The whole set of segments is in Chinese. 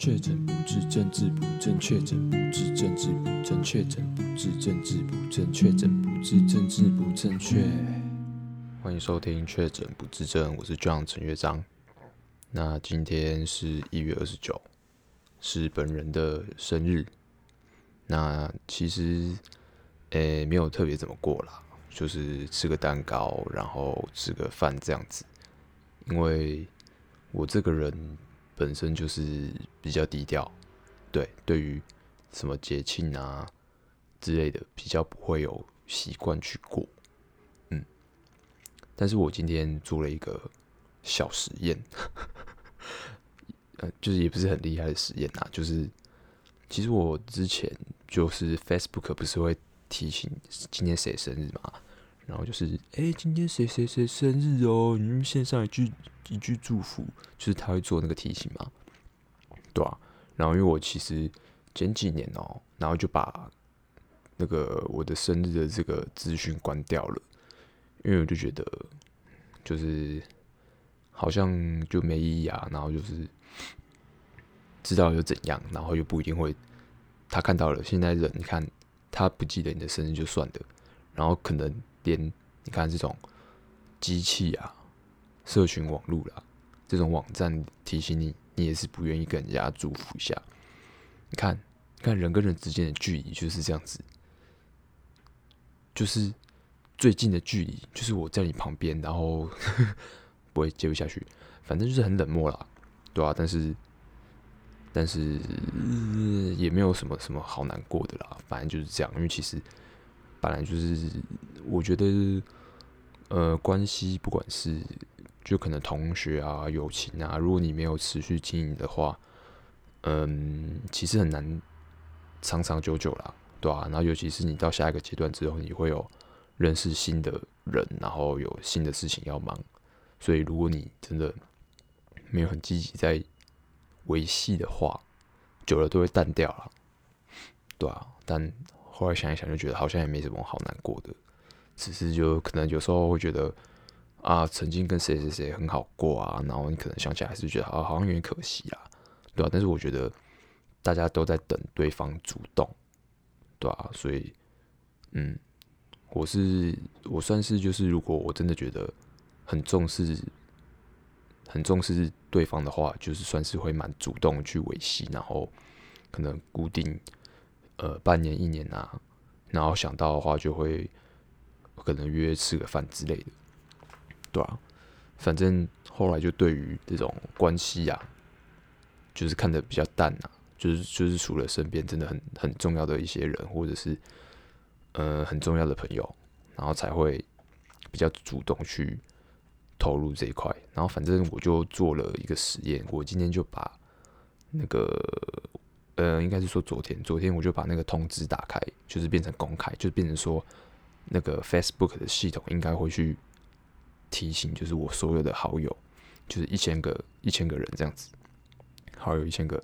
确诊不治，政治不正确；确诊不治，政治不正确；确诊不治，政治不正确；确诊不治，政治不正确。欢迎收听《确诊不治症》，我是 John 陈乐章。那今天是一月二十九，是本人的生日。那其实，诶，没有特别怎么过啦，就是吃个蛋糕，然后吃个饭这样子。因为我这个人。本身就是比较低调，对，对于什么节庆啊之类的，比较不会有习惯去过，嗯。但是我今天做了一个小实验，呃，就是也不是很厉害的实验呐，就是其实我之前就是 Facebook 不是会提醒今天谁生日嘛，然后就是哎、今天谁谁谁生日哦，你们献上一句。一句祝福，就是他会做那个提醒嘛，对啊，然后因为我其实前几年哦、然后就把那个我的生日的这个资讯关掉了，因为我就觉得就是好像就没意义啊，然后就是知道又怎样，然后又不一定会他看到了。现在人你看他不记得你的生日就算了，然后可能连你看这种机器啊。社群网络啦，这种网站提醒你，你也是不愿意跟人家祝福一下。你看，看人跟人之间的距离就是这样子，就是最近的距离，就是我在你旁边，然后 不会接不下去，反正就是很冷漠啦，对啊，但是，但是、也没有什么什么好难过的啦，反正就是这样，因为其实本来就是我觉得，呃，关系不管是。就可能同学啊、友情啊，如果你没有持续经营的话，嗯，其实很难长长久久啦，对啊，然后尤其是你到下一个阶段之后，你会有认识新的人，然后有新的事情要忙，所以如果你真的没有很积极在维系的话，久了都会淡掉了，对啊。但后来想一想，就觉得好像也没什么好难过的，只是就可能有时候会觉得。啊，曾经跟谁谁谁很好过啊，然后你可能想起来还是觉得啊，好像有点可惜啦，对吧？但是我觉得大家都在等对方主动，对吧？所以，嗯，我是我算是就是，如果我真的觉得很重视、很重视对方的话，就是算是会蛮主动去维系，然后可能固定呃半年、一年啊，然后想到的话就会可能约吃个饭之类的。对啊，反正后来就对于这种关系啊，就是看得比较淡啊，就是就是除了身边真的很很重要的一些人，或者是呃很重要的朋友，然后才会比较主动去投入这一块。然后反正我就做了一个实验，我今天就把那个呃，应该是说昨天，昨天我就把那个通知打开，就是变成公开，就变成说那个 Facebook 的系统应该会去。提醒就是我所有的好友，就是一千个一千个人这样子，好友一千个，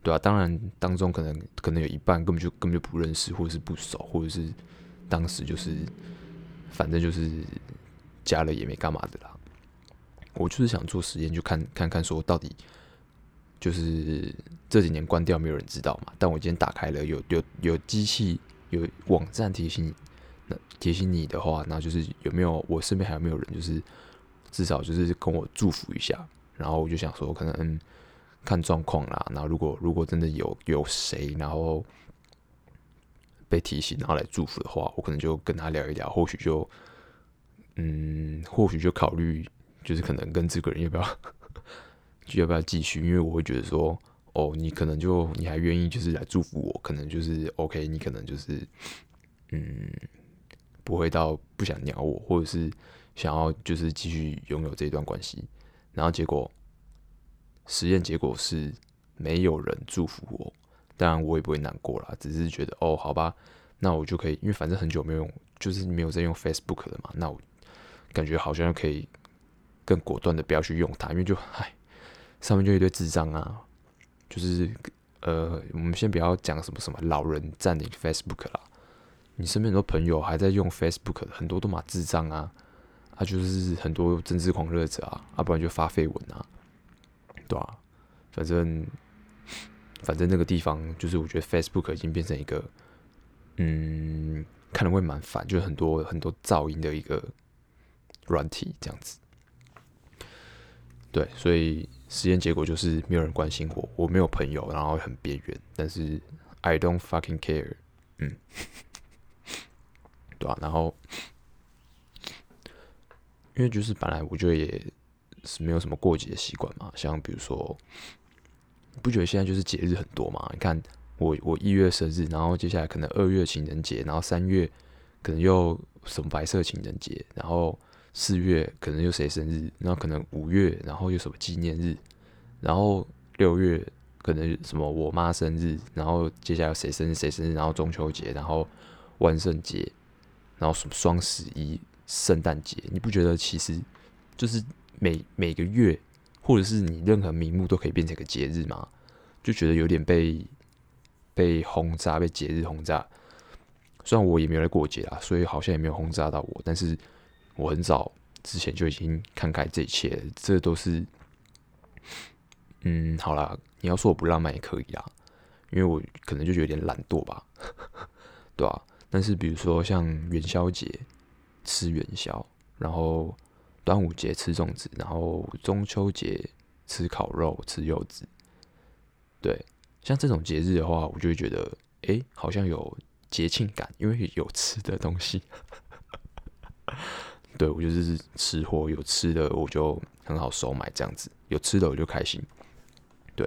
对啊，当然当中可能可能有一半根本就根本就不认识，或者是不熟，或者是当时就是反正就是加了也没干嘛的啦。我就是想做实验，就看看看说到底就是这几年关掉没有人知道嘛，但我今天打开了，有有有机器有网站提醒你。提醒你的话，那就是有没有我身边还有没有人，就是至少就是跟我祝福一下。然后我就想说，可能、看状况啦。然后如果如果真的有有谁，然后被提醒，然后来祝福的话，我可能就跟他聊一聊。或许就嗯，或许就考虑，就是可能跟这个人要不要要不要继续？因为我会觉得说，哦，你可能就你还愿意就是来祝福我，可能就是 OK，你可能就是嗯。不会到不想鸟我，或者是想要就是继续拥有这一段关系，然后结果实验结果是没有人祝福我，当然我也不会难过啦，只是觉得哦，好吧，那我就可以，因为反正很久没有用，就是没有在用 Facebook 了嘛，那我感觉好像可以更果断的不要去用它，因为就唉，上面就一堆智障啊，就是呃，我们先不要讲什么什么老人占领 Facebook 啦。你身边很多朋友还在用 Facebook，很多都嘛智障啊，他、啊、就是很多政治狂热者啊，啊不然就发绯闻啊，对啊，反正反正那个地方就是我觉得 Facebook 已经变成一个，嗯，看了会蛮烦，就是很多很多噪音的一个软体这样子。对，所以实验结果就是没有人关心我，我没有朋友，然后很边缘，但是 I don't fucking care，嗯，对啊，然后因为就是本来我觉得也是没有什么过节的习惯嘛，像比如说，不觉得现在就是节日很多嘛？你看我我一月生日，然后接下来可能二月情人节，然后三月可能又什么白色情人节，然后。四月可能又谁生日，然后可能五月，然后又什么纪念日，然后六月可能什么我妈生日，然后接下来谁生日谁生日，然后中秋节，然后万圣节，然后什么双十一、圣诞节，你不觉得其实就是每每个月，或者是你任何名目都可以变成一个节日吗？就觉得有点被被轰炸，被节日轰炸。虽然我也没有来过节啦，所以好像也没有轰炸到我，但是。我很早之前就已经看开这一切，这都是，嗯，好啦，你要说我不浪漫也可以啦，因为我可能就有点懒惰吧，对吧、啊？但是比如说像元宵节吃元宵，然后端午节吃粽子，然后中秋节吃烤肉吃柚子，对，像这种节日的话，我就会觉得，哎、好像有节庆感，因为有吃的东西。对，我就是吃货，有吃的我就很好收买这样子，有吃的我就开心。对，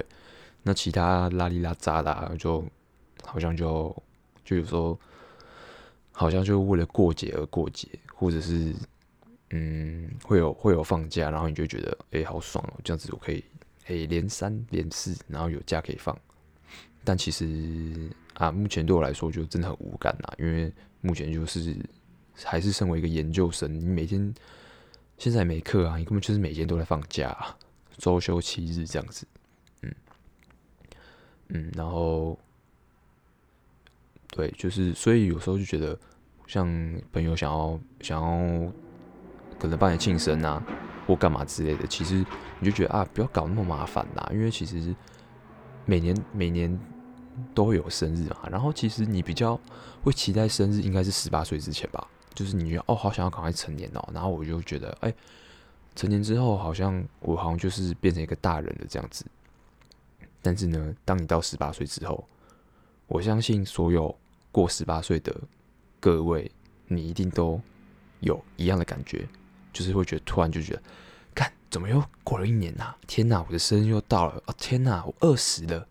那其他拉里拉杂的，就好像就就有时候好像就为了过节而过节，或者是嗯会有会有放假，然后你就觉得哎、好爽哦，这样子我可以哎、欸、连三连四，然后有假可以放。但其实啊，目前对我来说就真的很无感啦，因为目前就是。还是身为一个研究生，你每天现在没课啊，你根本就是每天都在放假啊，周休七日这样子，嗯嗯，然后对，就是所以有时候就觉得，像朋友想要想要可能帮你庆生啊，或干嘛之类的，其实你就觉得啊，不要搞那么麻烦啦，因为其实每年每年。都会有生日嘛，然后其实你比较会期待生日，应该是十八岁之前吧。就是你觉得哦，好想要赶快成年哦，然后我就觉得，哎，成年之后好像我好像就是变成一个大人了这样子。但是呢，当你到十八岁之后，我相信所有过十八岁的各位，你一定都有一样的感觉，就是会觉得突然就觉得，看怎么又过了一年呐？天呐，我的生日又到了啊！天呐，我二十了。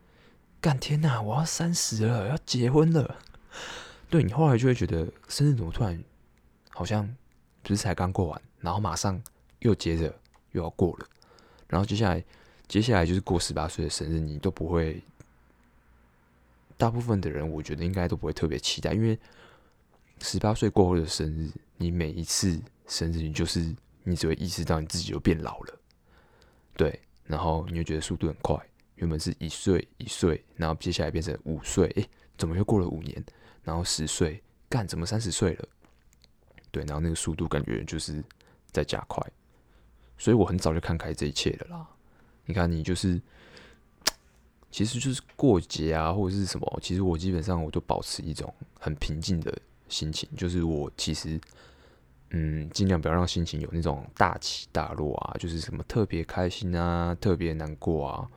干天呐！我要三十了，要结婚了。对，你后来就会觉得生日怎么突然好像不是才刚过完，然后马上又接着又要过了，然后接下来接下来就是过十八岁的生日，你都不会。大部分的人我觉得应该都不会特别期待，因为十八岁过后的生日，你每一次生日，你就是你只会意识到你自己又变老了。对，然后你就觉得速度很快。原本是一岁一岁，然后接下来变成五岁，诶，怎么又过了五年？然后十岁，干，怎么三十岁了？对，然后那个速度感觉就是在加快，所以我很早就看开这一切的啦。你看，你就是，其实就是过节啊，或者是什么，其实我基本上我都保持一种很平静的心情，就是我其实，嗯，尽量不要让心情有那种大起大落啊，就是什么特别开心啊，特别难过啊。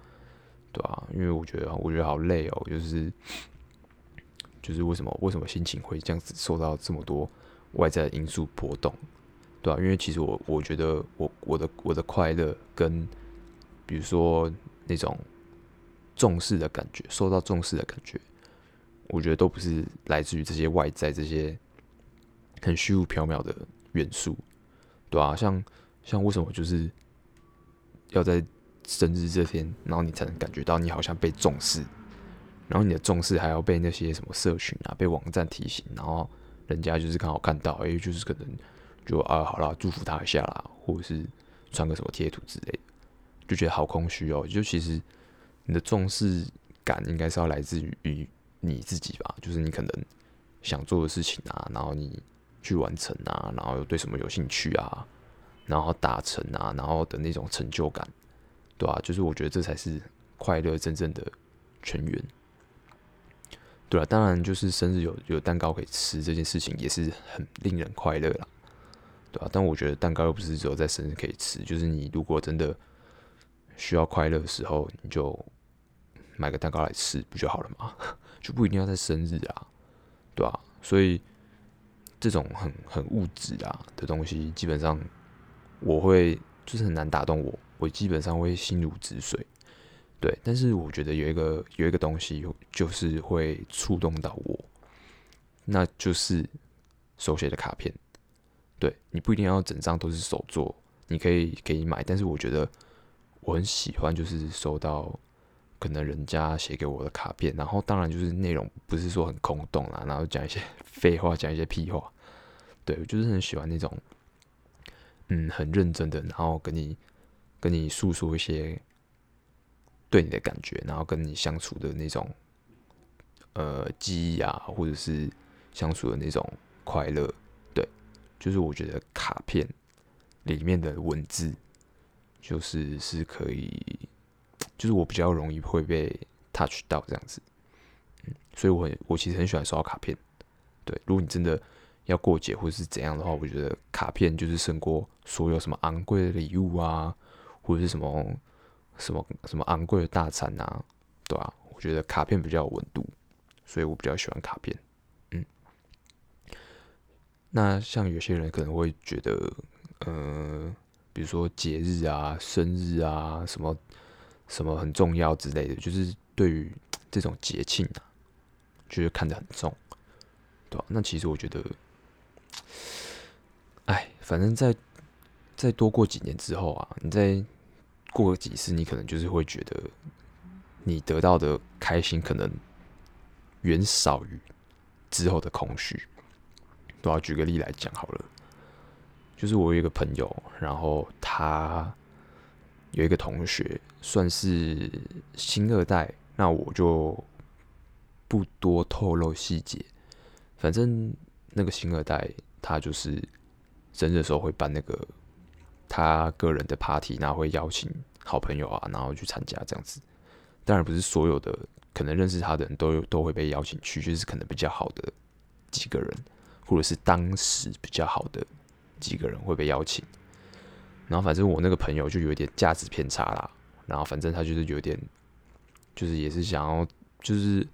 对啊，因为我觉得，我觉得好累哦，就是，就是为什么，为什么心情会这样子受到这么多外在的因素波动？对啊，因为其实我，我觉得我，我的，我的快乐跟，比如说那种重视的感觉，受到重视的感觉，我觉得都不是来自于这些外在这些很虚无缥缈的元素，对啊，像，像为什么就是要在。生日这天，然后你才能感觉到你好像被重视，然后你的重视还要被那些什么社群啊、被网站提醒，然后人家就是刚好看到，哎，就是可能就啊，好啦，祝福他一下啦，或者是传个什么贴图之类的，就觉得好空虚哦。就其实你的重视感应该是要来自于你自己吧，就是你可能想做的事情啊，然后你去完成啊，然后又对什么有兴趣啊，然后达成啊，然后的那种成就感。对啊，就是我觉得这才是快乐真正的全员。对啊，当然就是生日有有蛋糕可以吃这件事情也是很令人快乐啦，对啊，但我觉得蛋糕又不是只有在生日可以吃，就是你如果真的需要快乐的时候，你就买个蛋糕来吃不就好了吗？就不一定要在生日啊，对啊，所以这种很很物质啊的东西，基本上我会就是很难打动我，我基本上会心如止水。对，但是我觉得有一个有一个东西，就是会触动到我，那就是手写的卡片。对，你不一定要整张都是手做，你可以可以买，但是我觉得我很喜欢，就是收到可能人家写给我的卡片，然后当然就是内容不是说很空洞啦，然后讲一些 废话，讲一些屁话。对，我就是很喜欢那种，嗯，很认真的，然后跟你跟你诉说一些。对你的感觉，然后跟你相处的那种，呃，记忆啊，或者是相处的那种快乐，对，就是我觉得卡片里面的文字，就是是可以，就是我比较容易会被 touch 到这样子，嗯，所以我很我其实很喜欢收到卡片，对，如果你真的要过节或者是怎样的话，我觉得卡片就是胜过所有什么昂贵的礼物啊，或者是什么。什么什么昂贵的大餐啊，对啊，我觉得卡片比较有温度，所以我比较喜欢卡片。嗯，那像有些人可能会觉得，呃，比如说节日啊、生日啊，什么什么很重要之类的，就是对于这种节庆啊，就是看得很重，对吧？那其实我觉得，哎，反正在再多过几年之后啊，你在。过几次，你可能就是会觉得，你得到的开心可能远少于之后的空虚。都要举个例来讲好了，就是我有一个朋友，然后他有一个同学算是星二代，那我就不多透露细节。反正那个星二代，他就是生日的时候会办那个。他个人的 party，然后会邀请好朋友啊，然后去参加这样子。当然不是所有的可能认识他的人都都会被邀请去，就是可能比较好的几个人，或者是当时比较好的几个人会被邀请。然后反正我那个朋友就有点价值偏差啦。然后反正他就是有点，就是也是想要，就是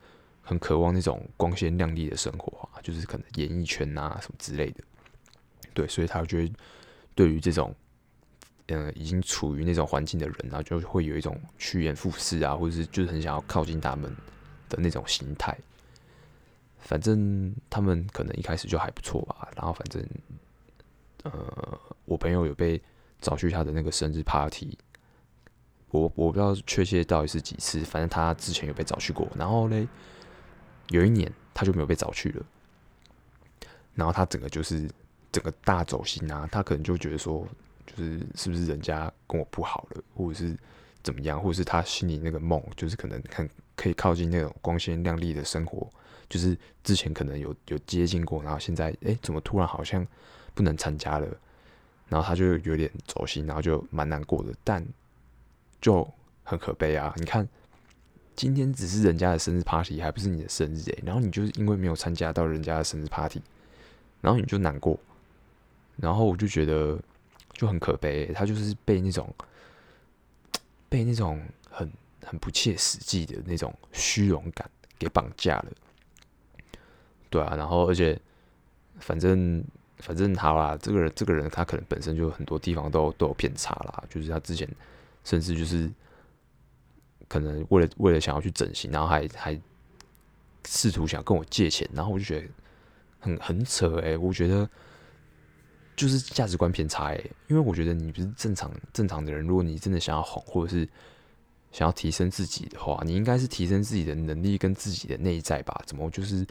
很渴望那种光鲜亮丽的生活啊，就是可能演艺圈啊什么之类的。对，所以他觉得对于这种。嗯，已经处于那种环境的人，然后就会有一种趋炎附势啊，或者是就是很想要靠近他们的那种心态。反正他们可能一开始就还不错吧，然后反正，呃，我朋友有被找去他的那个生日 party，我我不知道确切到底是几次，反正他之前有被找去过，然后嘞，有一年他就没有被找去了，然后他整个就是整个大走心啊，他可能就觉得说。就是是不是人家跟我不好了，或者是怎么样，或者是他心里那个梦，就是可能很可以靠近那种光鲜亮丽的生活，就是之前可能有有接近过，然后现在哎，怎么突然好像不能参加了，然后他就有点走心，然后就蛮难过的，但就很可悲啊！你看，今天只是人家的生日 party，还不是你的生日诶，然后你就是因为没有参加到人家的生日 party，然后你就难过，然后我就觉得。就很可悲，他就是被那种被那种很很不切实际的那种虚荣感给绑架了，对啊，然后而且反正反正好啦，这个人这个人他可能本身就很多地方都都有偏差啦，就是他之前甚至就是可能为了为了想要去整形，然后还还试图想跟我借钱，然后我就觉得很很扯诶、我觉得。就是价值观偏差诶，因为我觉得你不是正常正常的人，如果你真的想要红，或者是想要提升自己的话，你应该是提升自己的能力跟自己的内在吧？怎么就是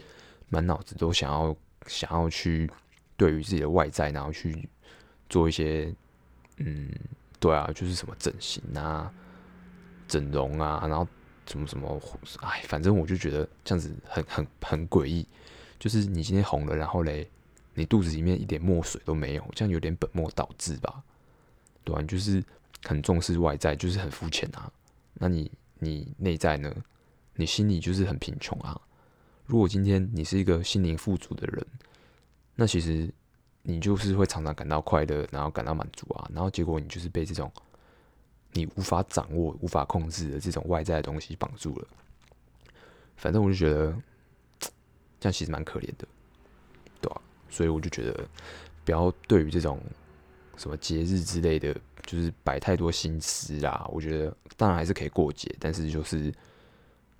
满脑子都想要想要去对于自己的外在，然后去做一些嗯，对啊，就是什么整形啊、整容啊，然后什么什么，哎，反正我就觉得这样子很很很诡异。就是你今天红了，然后嘞。你肚子里面一点墨水都没有，这样有点本末倒置吧？对啊，你就是很重视外在，就是很肤浅啊。那你你内在呢？你心里就是很贫穷啊。如果今天你是一个心灵富足的人，那其实你就是会常常感到快乐，然后感到满足啊。然后结果你就是被这种你无法掌握、无法控制的这种外在的东西绑住了。反正我就觉得 这样其实蛮可怜的，对吧？所以我就觉得不要对于这种什么节日之类的，就是摆太多心思啦。我觉得当然还是可以过节，但是就是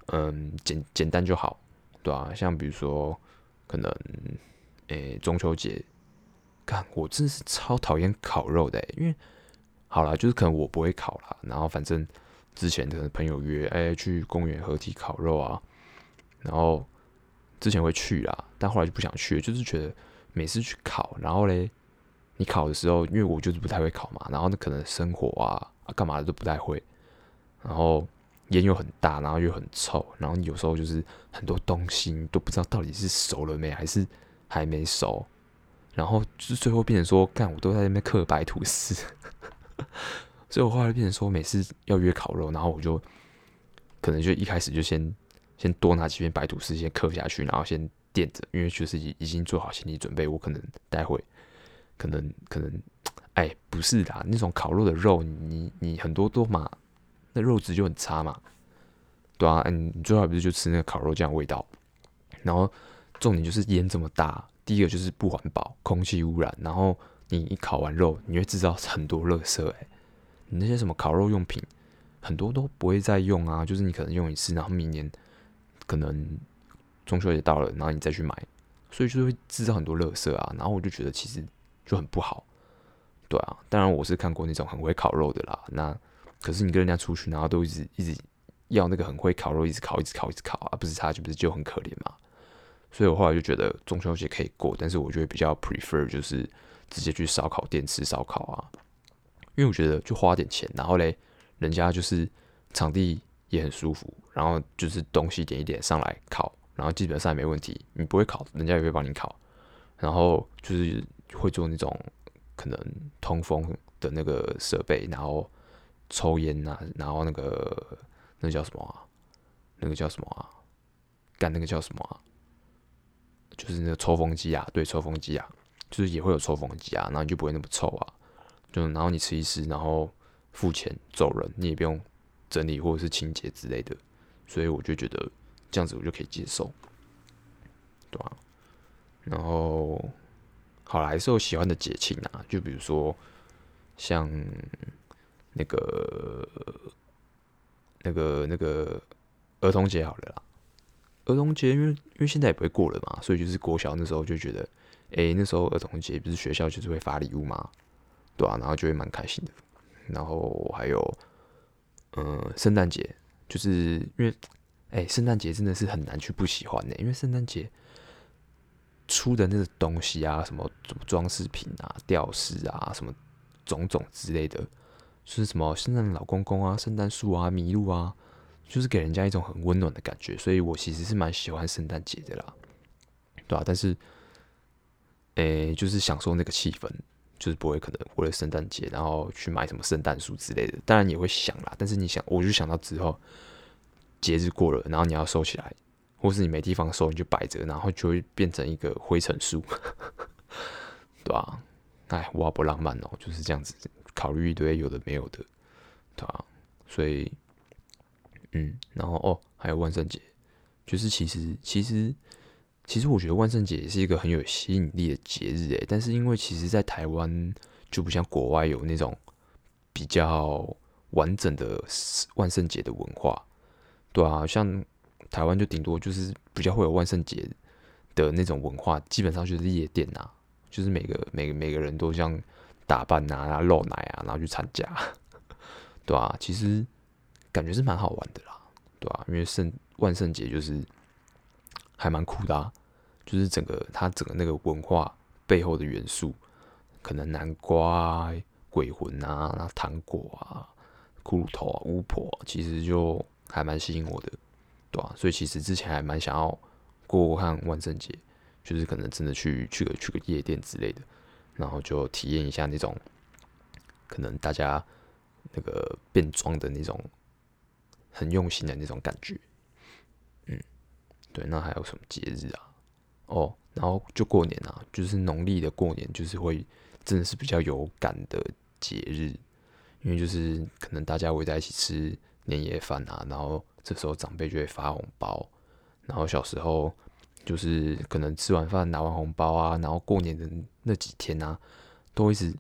嗯简简单就好。对啊，像比如说，可能，诶、中秋节，干，我真的是超讨厌烤肉的，因为，好啦，就是可能我不会烤啦，然后反正之前的朋友约，哎、去公园合体烤肉啊，然后之前会去啦，但后来就不想去，就是觉得每次去烤，然后嘞，你烤的时候，因为我就是不太会烤嘛，然后那可能生火啊，啊，干嘛的都不太会，然后。烟又很大，然后又很臭，然后有时候就是很多东西你都不知道到底是熟了没，还是还没熟，然后就是最后变成说，干我都在那边刻白吐司，所以我后来变成说，每次要约烤肉，然后我就可能就一开始就先先多拿几片白吐司先嗑下去，然后先垫着，因为就是已已经做好心理准备，我可能待会可能可能，哎，不是啦，那种烤肉的肉，你你很多都嘛。那肉质就很差嘛，对啊，嗯，你最好不是就吃那个烤肉酱味道，然后重点就是烟这么大，第一个就是不环保，空气污染，然后你一烤完肉，你会制造很多垃圾，哎，你那些什么烤肉用品，很多都不会再用啊，就是你可能用一次，然后明年可能中秋节到了，然后你再去买，所以就会制造很多垃圾啊，然后我就觉得其实就很不好，对啊，当然我是看过那种很会烤肉的啦，那。可是你跟人家出去，然后都一直一直要那个很会烤肉，一直烤，一直烤，一直烤啊，不是他就不是就很可怜嘛？所以我后来就觉得中秋节可以过，但是我就会比较 prefer 就是直接去烧烤店吃烧烤啊，因为我觉得就花点钱，然后嘞，人家就是场地也很舒服，然后就是东西点一点上来烤，然后基本上也没问题，你不会烤，人家也会帮你烤，然后就是会做那种可能通风的那个设备，然后。抽烟呐、然后那个那叫什么啊？那个叫什么啊？干那个叫什么啊？就是那个抽风机啊，对，抽风机啊，就是也会有抽风机啊，然后你就不会那么臭啊。就然后你吃一吃，然后付钱走人，你也不用整理或者是清洁之类的，所以我就觉得这样子我就可以接受，对吧、啊？然后好了，还是有喜欢的节庆啊，就比如说像。那个、那个、那个儿童节好了啦，儿童节因为因为现在也不会过了嘛，所以就是国小那时候就觉得，哎、那时候儿童节不是学校就是会发礼物嘛，对啊，然后就会蛮开心的。然后还有，嗯，圣诞节，就是因为，哎、圣诞节真的是很难去不喜欢的，因为圣诞节出的那个东西啊，什么什么装饰品啊、吊饰啊，什么种种之类的。就是什么圣诞老公公啊、圣诞树啊、麋鹿啊，就是给人家一种很温暖的感觉，所以我其实是蛮喜欢圣诞节的啦，对啊，但是，诶、就是享受那个气氛，就是不会可能为了圣诞节然后去买什么圣诞树之类的，当然也会想啦，但是你想，我就想到之后节日过了，然后你要收起来，或是你没地方收，你就摆着，然后就会变成一个灰尘树，对啊，哎，哇，不浪漫哦，就是这样子。考虑一堆有的没有的，对吧？所以，嗯，然后哦，还有万圣节，就是其实其实其实我觉得万圣节也是一个很有吸引力的节日诶，但是因为其实在台湾就不像国外有那种比较完整的万圣节的文化，对啊，像台湾就顶多就是比较会有万圣节的那种文化，基本上就是夜店呐，就是每个每个每个人都像。打扮啊，然后露奶啊，然后去参加，对啊，其实感觉是蛮好玩的啦，对啊，因为圣万圣节就是还蛮酷的啊，就是整个它整个那个文化背后的元素，可能南瓜、鬼魂啊、糖果啊、骷髅头啊、巫婆啊，其实就还蛮吸引我的，对啊，所以其实之前还蛮想要过过看万圣节，就是可能真的去去个去个夜店之类的。然后就体验一下那种，可能大家那个变装的那种很用心的那种感觉，嗯对，那还有什么节日啊？哦，然后就过年啊，就是农历的过年，就是会真的是比较有感的节日，因为就是可能大家围在一起吃年夜饭啊，然后这时候长辈就会发红包，然后小时候就是可能吃完饭拿完红包啊，然后过年的那几天啊，都一直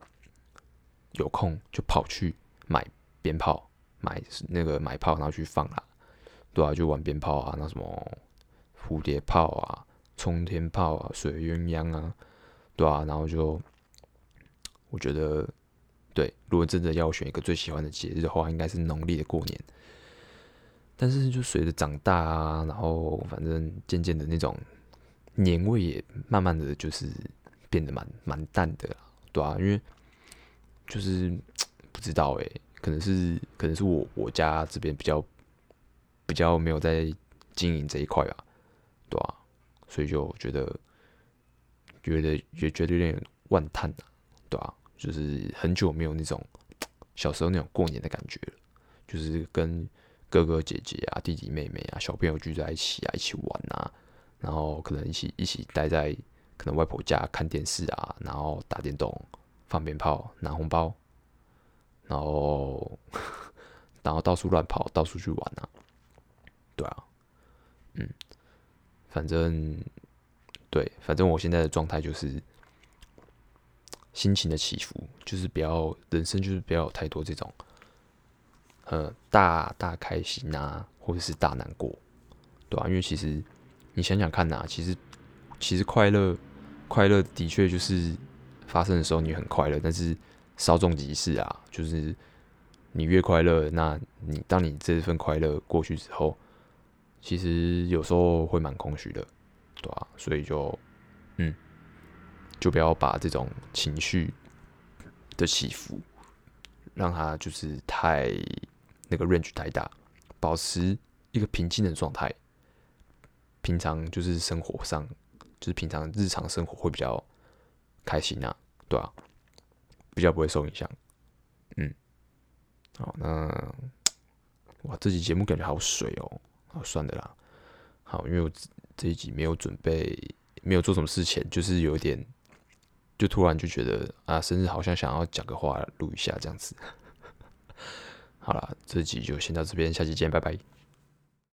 有空就跑去买鞭炮，买那个买炮，然后去放啦，对啊，就玩鞭炮啊，那什么蝴蝶炮啊。冲天炮啊，水鸳鸯啊，对啊，然后就我觉得，对，如果真的要选一个最喜欢的节日的话，应该是农历的过年。但是就随着长大啊，然后反正渐渐的那种年味也慢慢的就是变得蛮蛮淡的，对啊，因为就是不知道哎、欸，可能是可能是我我家这边比较比较没有在经营这一块吧，对啊。所以就觉得，觉得也觉得有点万叹呐，对、啊？就是很久没有那种 小时候那种过年的感觉了，就是跟哥哥姐姐啊、弟弟妹妹啊、小朋友聚在一起啊，一起玩啊，然后可能一起一起待在可能外婆家看电视啊，然后打电动、放鞭炮、拿红包，然后 然后到处乱跑、到处去玩啊，对啊，嗯。反正，对，反正我现在的状态就是心情的起伏，就是不要人生就是不要有太多这种，呃，大大开心啊，或者是大难过，对吧、啊？因为其实你想想看呐、其实其实快乐快乐的确就是发生的时候你很快乐，但是稍纵即逝啊，就是你越快乐，那你当你这份快乐过去之后。其实有时候会蛮空虚的，对吧、啊？所以就，嗯，就不要把这种情绪的起伏，让它就是太那个 range 太大，保持一个平静的状态。平常就是生活上，就是平常日常生活会比较开心啊，对吧、啊？比较不会受影响。嗯，好，那哇，这集节目感觉好水哦。好，算的啦。好，因为我这一集没有准备，没有做什么事前，就是有点，就突然就觉得啊，生日好像想要讲个话录一下这样子。好了，这集就先到这边，下期见，拜拜。